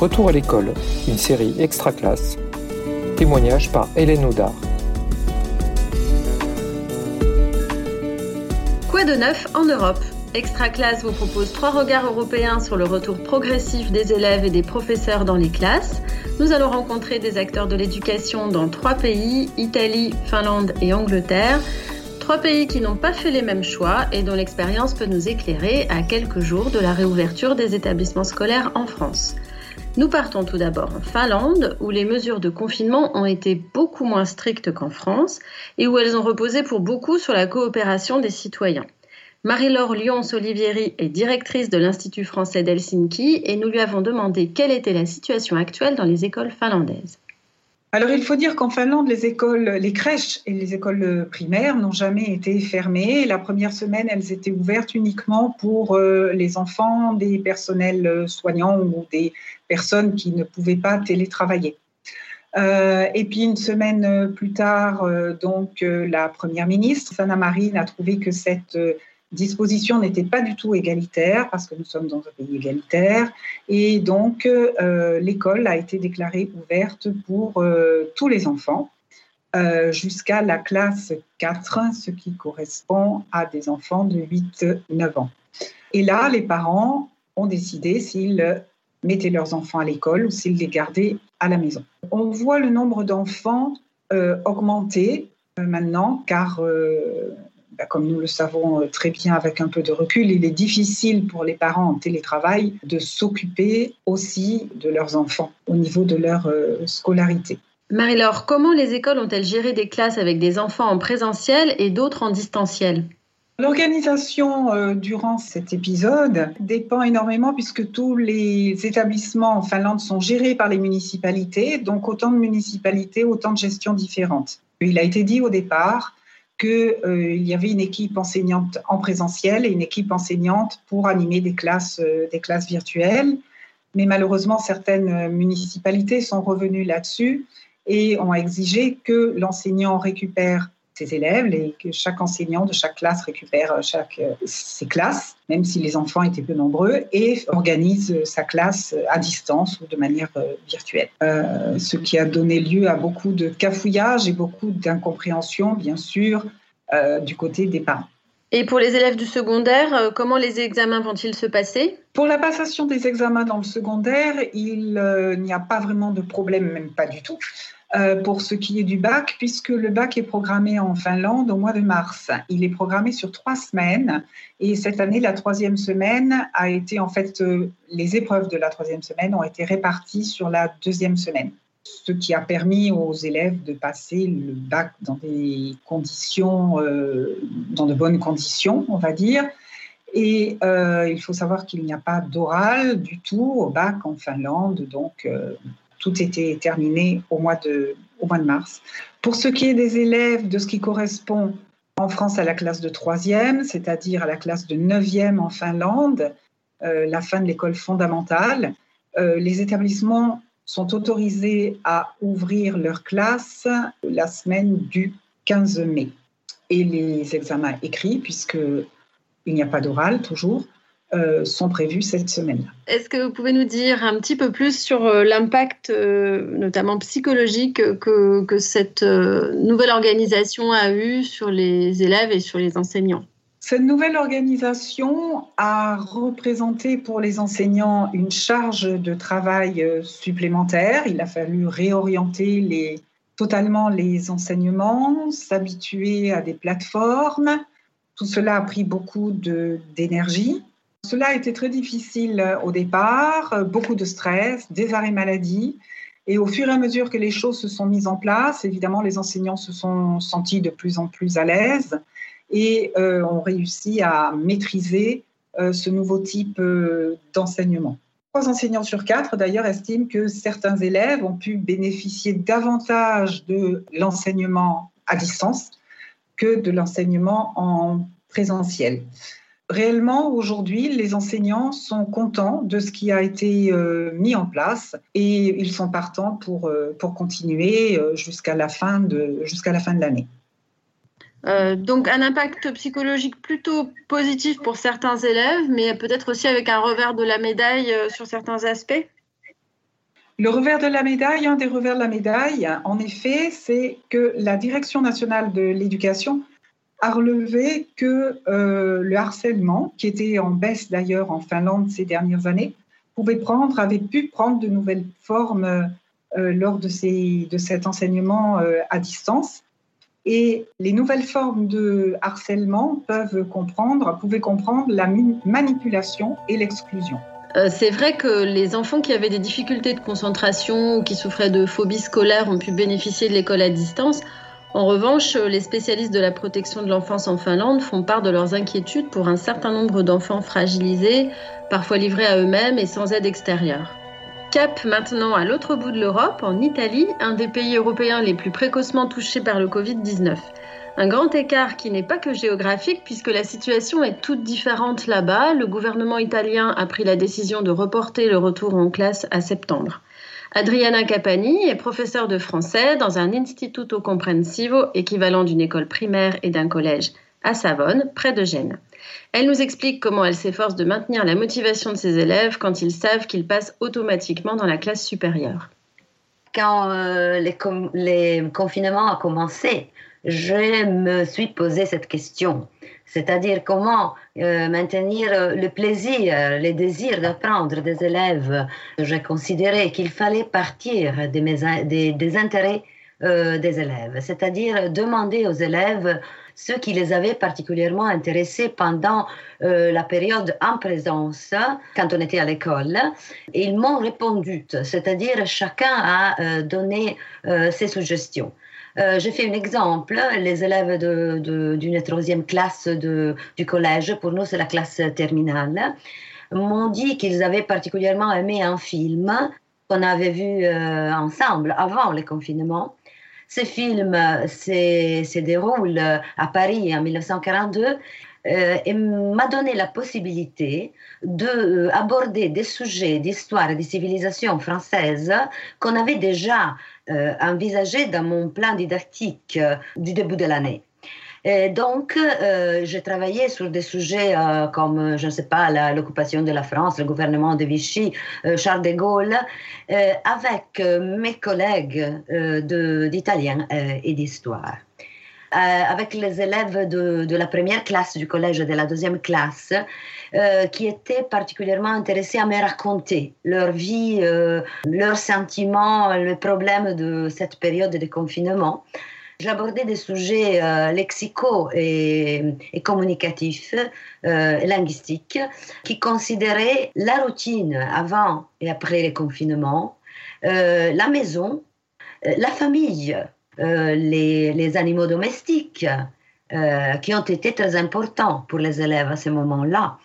Retour à l'école, une série extra classe. Témoignage par Hélène Audard. Quoi de neuf en Europe? Extra Classe vous propose trois regards européens sur le retour progressif des élèves et des professeurs dans les classes. Nous allons rencontrer des acteurs de l'éducation dans trois pays, Italie, Finlande et Angleterre. Trois pays qui n'ont pas fait les mêmes choix et dont l'expérience peut nous éclairer à quelques jours de la réouverture des établissements scolaires en France. Nous partons tout d'abord en Finlande, où les mesures de confinement ont été beaucoup moins strictes qu'en France et où elles ont reposé pour beaucoup sur la coopération des citoyens. Marie-Laure Lyons-Olivieri est directrice de l'Institut français d'Helsinki et nous lui avons demandé quelle était la situation actuelle dans les écoles finlandaises. Alors il faut dire qu'en Finlande, les écoles, les crèches et les écoles primaires n'ont jamais été fermées. La première semaine, elles étaient ouvertes uniquement pour euh, les enfants des personnels soignants ou des personnes qui ne pouvaient pas télétravailler. Euh, et puis une semaine plus tard, euh, donc la première ministre, Sanna Marin, a trouvé que cette disposition n'était pas du tout égalitaire parce que nous sommes dans un pays égalitaire et donc euh, l'école a été déclarée ouverte pour euh, tous les enfants euh, jusqu'à la classe 4, ce qui correspond à des enfants de 8-9 ans. Et là, les parents ont décidé s'ils mettaient leurs enfants à l'école ou s'ils les gardaient à la maison. On voit le nombre d'enfants augmenter maintenant car comme nous le savons euh, très bien avec un peu de recul, il est difficile pour les parents en télétravail de s'occuper aussi de leurs enfants au niveau de leur euh, scolarité. Marie-Laure, comment les écoles ont-elles géré des classes avec des enfants en présentiel et d'autres en distanciel? L'organisation euh, durant cet épisode dépend énormément puisque tous les établissements en Finlande sont gérés par les municipalités, donc autant de municipalités, autant de gestions différentes. Il a été dit au départ qu'il euh, y avait une équipe enseignante en présentiel et une équipe enseignante pour animer des classes, euh, des classes virtuelles. Mais malheureusement, certaines municipalités sont revenues là-dessus et ont exigé que l'enseignant récupère ses élèves et que chaque enseignant de chaque classe récupère chaque, euh, ses classes, même si les enfants étaient peu nombreux, et organise sa classe à distance ou de manière euh, virtuelle. Euh, ce qui a donné lieu à beaucoup de cafouillages et beaucoup d'incompréhension, bien sûr, du côté des parents. Et pour les élèves du secondaire, comment les examens vont-ils se passer? Pour la passation des examens dans le secondaire, il n'y a pas vraiment de problème, même pas du tout. Euh, pour ce qui est du bac, puisque le bac est programmé en Finlande au mois de mars. Il est programmé sur trois semaines et cette année, la troisième semaine a été en fait, euh, les épreuves de la troisième semaine ont été réparties sur la deuxième semaine, ce qui a permis aux élèves de passer le bac dans des conditions, euh, dans de bonnes conditions, on va dire. Et il faut savoir qu'il n'y a pas d'oral du tout au bac en Finlande, donc tout était terminé au mois de, mars. Pour ce qui est des élèves, de ce qui correspond en France à la classe de troisième, c'est-à-dire à la classe de neuvième en Finlande, euh, la fin de l'école fondamentale, euh, les établissements sont autorisés à ouvrir leurs classes la semaine du 15 mai. Et les examens écrits, puisqu'il n'y a pas d'oral toujours, euh, sont prévus cette semaine. Est-ce que vous pouvez nous dire un petit peu plus sur euh, l'impact, euh, notamment psychologique, que, que cette nouvelle organisation a eu sur les élèves et sur les enseignants? Cette nouvelle organisation a représenté pour les enseignants une charge de travail supplémentaire. Il a fallu réorienter les, totalement les enseignements, s'habituer à des plateformes. Tout cela a pris beaucoup d'énergie. Cela a été très difficile euh, au départ, euh, beaucoup de stress, des arrêts maladie. Et au fur et à mesure que les choses se sont mises en place, évidemment, les enseignants se sont sentis de plus en plus à l'aise et euh, ont réussi à maîtriser ce nouveau type d'enseignement. Trois enseignants sur quatre, d'ailleurs, estiment que certains élèves ont pu bénéficier davantage de l'enseignement à distance que de l'enseignement en présentiel réellement, aujourd'hui, les enseignants sont contents de ce qui a été euh, mis en place et ils sont partants pour, euh, pour continuer euh, jusqu'à la fin de, jusqu'à la fin de l'année. donc un impact psychologique plutôt positif pour certains élèves, mais peut-être aussi avec un revers de la médaille sur certains aspects? Le revers de la médaille, un des revers de la médaille, en effet, c'est que la Direction nationale de l'éducation a relevé que euh, le harcèlement, qui était en baisse d'ailleurs en Finlande ces dernières années, pouvait prendre, avait pu prendre de nouvelles formes euh, lors de, ces, de cet enseignement euh, à distance. Et les nouvelles formes de harcèlement peuvent comprendre, pouvaient comprendre la manipulation et l'exclusion. c'est vrai que les enfants qui avaient des difficultés de concentration ou qui souffraient de phobie scolaire ont pu bénéficier de l'école à distance. En revanche, les spécialistes de la protection de l'enfance en Finlande font part de leurs inquiétudes pour un certain nombre d'enfants fragilisés, parfois livrés à eux-mêmes et sans aide extérieure. Cap maintenant à l'autre bout de l'Europe, en Italie, un des pays européens les plus précocement touchés par le Covid-19. Un grand écart qui n'est pas que géographique puisque la situation est toute différente là-bas. Le gouvernement italien a pris la décision de reporter le retour en classe à septembre. Adriana Capani est professeure de français dans un Instituto Comprensivo, équivalent d'une école primaire et d'un collège à Savone, près de Gênes. Elle nous explique comment elle s'efforce de maintenir la motivation de ses élèves quand ils savent qu'ils passent automatiquement dans la classe supérieure. Quand euh, les, les confinements ont commencé, je me suis posé cette question c'est-à-dire comment euh, maintenir euh, le plaisir, le désir d'apprendre des élèves. J'ai considéré qu'il fallait partir des, des, intérêts euh, des élèves, c'est-à-dire demander aux élèves ce qui les avait particulièrement intéressés pendant la période en présence, quand on était à l'école. Ils m'ont répondu, c'est-à-dire chacun a donné ses suggestions. Euh, J'ai fait un exemple. Les élèves d'une troisième classe du collège, pour nous c'est la classe terminale, m'ont dit qu'ils avaient particulièrement aimé un film qu'on avait vu euh, ensemble avant le confinement. Ce film se déroule à Paris en 1942 euh, et m'a donné la possibilité d'aborder des sujets d'histoire et de civilisation française qu'on avait déjà euh, envisagé dans mon plan didactique euh, du début de l'année. Donc, euh, j'ai travaillé sur des sujets comme, je ne sais pas, l'occupation de la France, le gouvernement de Vichy, Charles de Gaulle, avec mes collègues d'italien et d'histoire. Euh, avec les élèves de, la première classe du collège et de la deuxième classe, euh, qui étaient particulièrement intéressés à me raconter leur vie, euh, leurs sentiments, les problèmes de cette période de confinement. J'abordais des sujets lexicaux et, et communicatifs, linguistiques, qui considéraient la routine avant et après les confinements, la maison, la famille, euh, les, animaux domestiques, euh, qui ont été très importants pour les élèves à ce moment-là,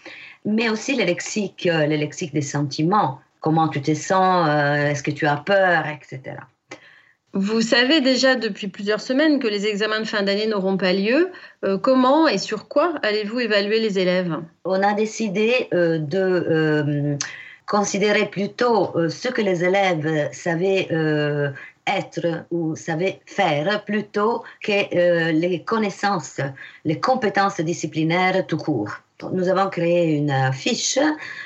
mais aussi le lexique, euh, le lexique des sentiments, comment tu te sens, est-ce que tu as peur, etc. Vous savez déjà depuis plusieurs semaines que les examens de fin d'année n'auront pas lieu. comment et sur quoi allez-vous évaluer les élèves? On a décidé de considérer plutôt ce que les élèves savaient être ou savait faire plutôt que euh, les connaissances, les compétences disciplinaires tout court. Nous avons créé une fiche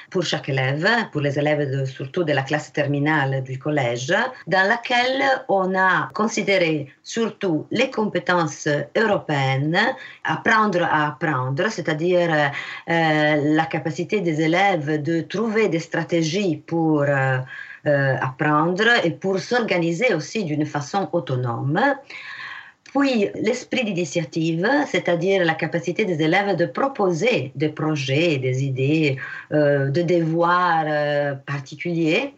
pour chaque élève, pour les élèves surtout de la classe terminale du collège, dans laquelle on a considéré surtout les compétences européennes, apprendre à apprendre, c'est-à-dire euh, la capacité des élèves de trouver des stratégies pour euh, euh, apprendre et pour s'organiser aussi d'une façon autonome. Puis l'esprit d'initiative, c'est-à-dire la capacité des élèves de proposer des projets, des idées, euh, de devoirs euh, particuliers,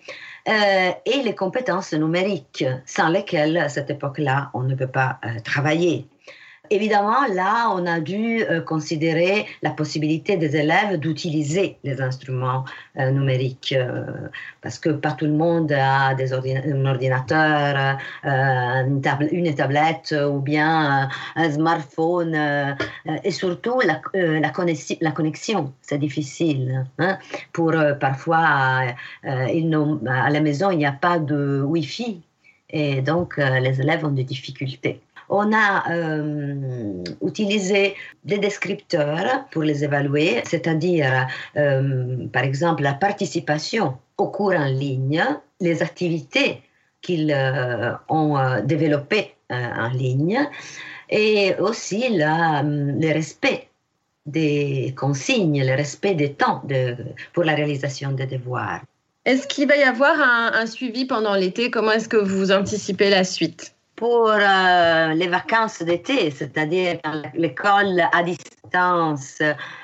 et les compétences numériques, sans lesquelles à cette époque-là, on ne peut pas travailler. Évidemment, là, on a dû euh, considérer la possibilité des élèves d'utiliser les instruments euh, numériques euh, parce que pas tout le monde a un ordinateur, une, tablette ou bien un smartphone et surtout la, connexion, c'est difficile. Hein. Pour parfois, à la maison, il n'y a pas de Wi-Fi et donc les élèves ont des difficultés. On a euh, utilisé des descripteurs pour les évaluer, c'est-à-dire, euh, par exemple, la participation au cours en ligne, les activités qu'ils euh, ont développées en ligne, et aussi la, le respect des consignes, le respect des temps pour la réalisation des devoirs. Est-ce qu'il va y avoir un, suivi pendant l'été? Comment est-ce que vous anticipez la suite? Pour euh, les vacances d'été, c'est-à-dire l'école à distance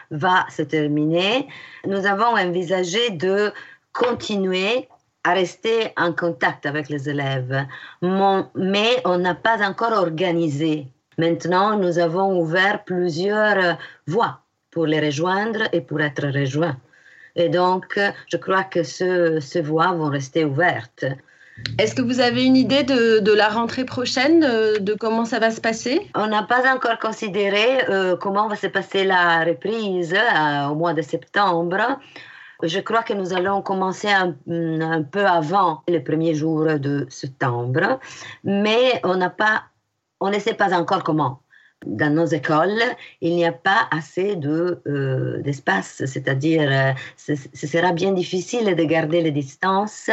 va se terminer, nous avons envisagé de continuer à rester en contact avec les élèves, mais on n'a pas encore organisé Maintenant, nous avons ouvert plusieurs voies pour les rejoindre et pour être rejoints. Et donc, je crois que ces voies vont rester ouvertes. Est-ce que vous avez une idée de, la rentrée prochaine, de, comment ça va se passer? On n'a pas encore considéré euh, comment va se passer la reprise euh, au mois de septembre. Je crois que nous allons commencer un, un peu avant le premier jour de septembre, mais on n'a pas on ne sait pas encore comment. Dans nos écoles, il n'y a pas assez de, euh, d'espace, c'est-à-dire euh, ce, sera bien difficile de garder les distances,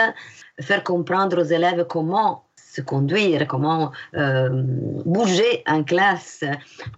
faire comprendre aux élèves comment se conduire, comment euh, bouger en classe,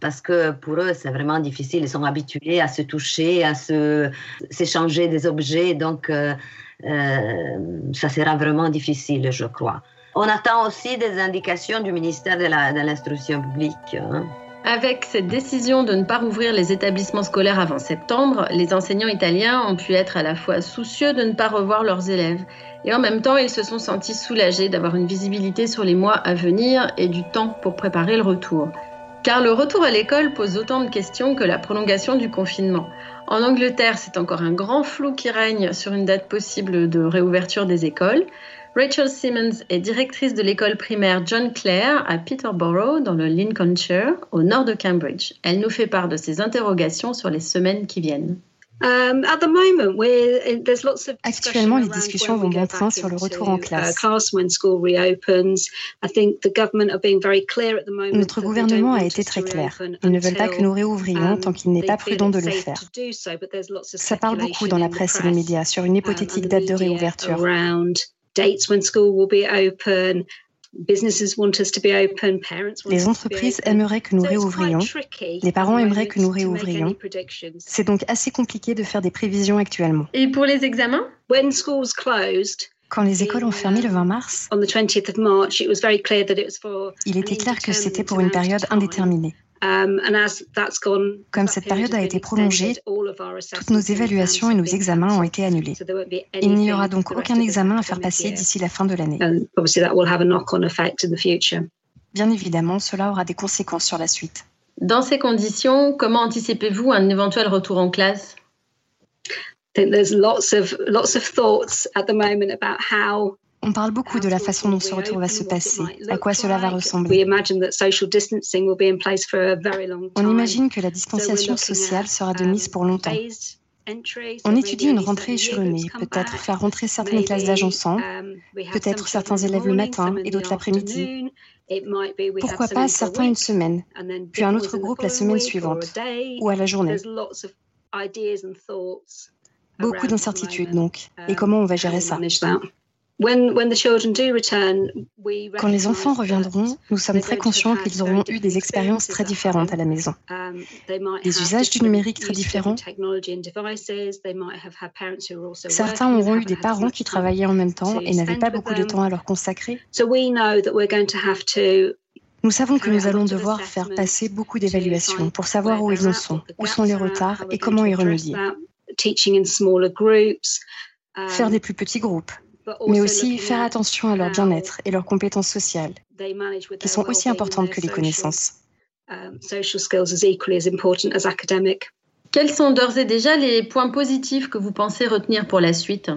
parce que pour eux, c'est vraiment difficile. Ils sont habitués à se toucher, à s'échanger des objets, donc ça sera vraiment difficile, je crois. On attend aussi des indications du ministère de l'Instruction publique. Hein. Avec cette décision de ne pas rouvrir les établissements scolaires avant septembre, les enseignants italiens ont pu être à la fois soucieux de ne pas revoir leurs élèves et en même temps ils se sont sentis soulagés d'avoir une visibilité sur les mois à venir et du temps pour préparer le retour. Car le retour à l'école pose autant de questions que la prolongation du confinement. En Angleterre, c'est encore un grand flou qui règne sur une date possible de réouverture des écoles. Rachel Simmons est directrice de l'école primaire John Clare à Peterborough, dans le Lincolnshire, au nord de Cambridge. Elle nous fait part de ses interrogations sur les semaines qui viennent. Actuellement, les discussions vont bon train sur le retour en uh, classe. Notre gouvernement a été très clair. Ils ne veulent pas que nous réouvrions um, tant qu'il n'est pas prudent de le faire. Ça parle beaucoup dans la presse et les médias sur une um, hypothétique date de réouverture. Les entreprises aimeraient que nous réouvrions. Les parents aimeraient que nous réouvrions. C'est donc assez compliqué de faire des prévisions actuellement. Et pour les examens? Quand les écoles ont fermé le 20 mars, il était clair que c'était pour une période indéterminée. Um, Comme cette période a été prolongée, toutes nos évaluations et nos examens ont été annulés. Il n'y aura donc aucun examen à faire passer d'ici la fin de l'année. Bien évidemment, cela aura des conséquences sur la suite. Dans ces conditions, comment anticipez-vous un éventuel retour en classe? On parle beaucoup de la façon dont ce retour va se passer, à quoi cela va ressembler. On imagine que la distanciation sociale sera de mise pour longtemps. On étudie une rentrée échelonnée, peut-être faire rentrer certaines classes d'âge ensemble, peut-être certains élèves le matin et d'autres l'après-midi. Pourquoi pas certains une semaine, puis un autre groupe la semaine suivante, ou à la journée. Beaucoup d'incertitudes donc. Et comment on va gérer ça? Quand les enfants reviendront, nous sommes très conscients qu'ils auront eu des expériences très différentes à la maison, um, des usages du numérique très différents. Certains auront eu des parents qui travaillaient en même temps et n'avaient pas beaucoup de temps à leur consacrer. Nous savons que nous allons devoir faire passer beaucoup d'évaluations pour savoir où ils en sont, où sont les retards et comment y remédier. Faire des plus petits groupes, mais aussi faire attention à leur bien-être et leurs compétences sociales, qui sont aussi importantes que les connaissances. Um, Quels sont d'ores et déjà les points positifs que vous pensez retenir pour la suite?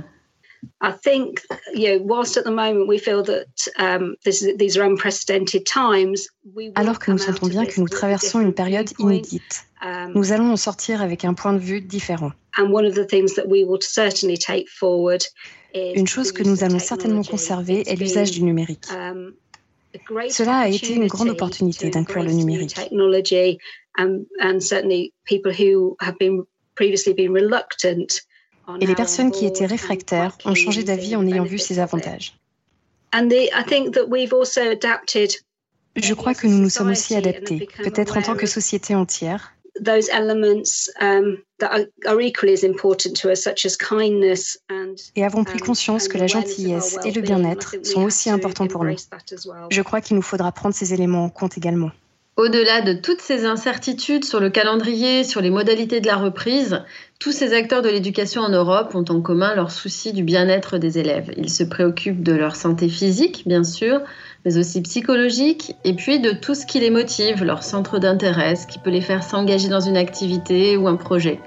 Alors que nous sentons bien que nous traversons une période inédite, um, nous allons en sortir avec un point de vue différent. Une chose que nous allons certainement conserver est l'usage du numérique. Um, Cela a été une grande opportunité d'inclure le numérique. Et les personnes qui étaient réfractaires ont changé d'avis en ayant vu ces avantages. Je crois que nous nous sommes aussi adaptés, peut-être en tant que société entière. Et avons pris conscience que la gentillesse et le bien-être sont aussi importants pour nous. Je crois qu'il nous faudra prendre ces éléments en compte également. Au-delà de toutes ces incertitudes sur le calendrier, sur les modalités de la reprise, tous ces acteurs de l'éducation en Europe ont en commun leur souci du bien-être des élèves. Ils se préoccupent de leur santé physique, bien sûr, mais aussi psychologique, et puis de tout ce qui les motive, leur centre d'intérêt, ce qui peut les faire s'engager dans une activité ou un projet.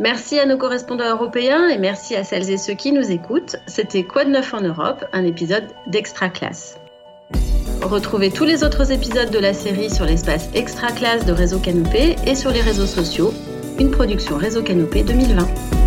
Merci à nos correspondants européens et merci à celles et ceux qui nous écoutent. C'était Quoi de neuf en Europe, un épisode d'Extra Classe. Retrouvez tous les autres épisodes de la série sur l'espace Extra Classe de Réseau Canopé et sur les réseaux sociaux, une production Réseau Canopé 2020.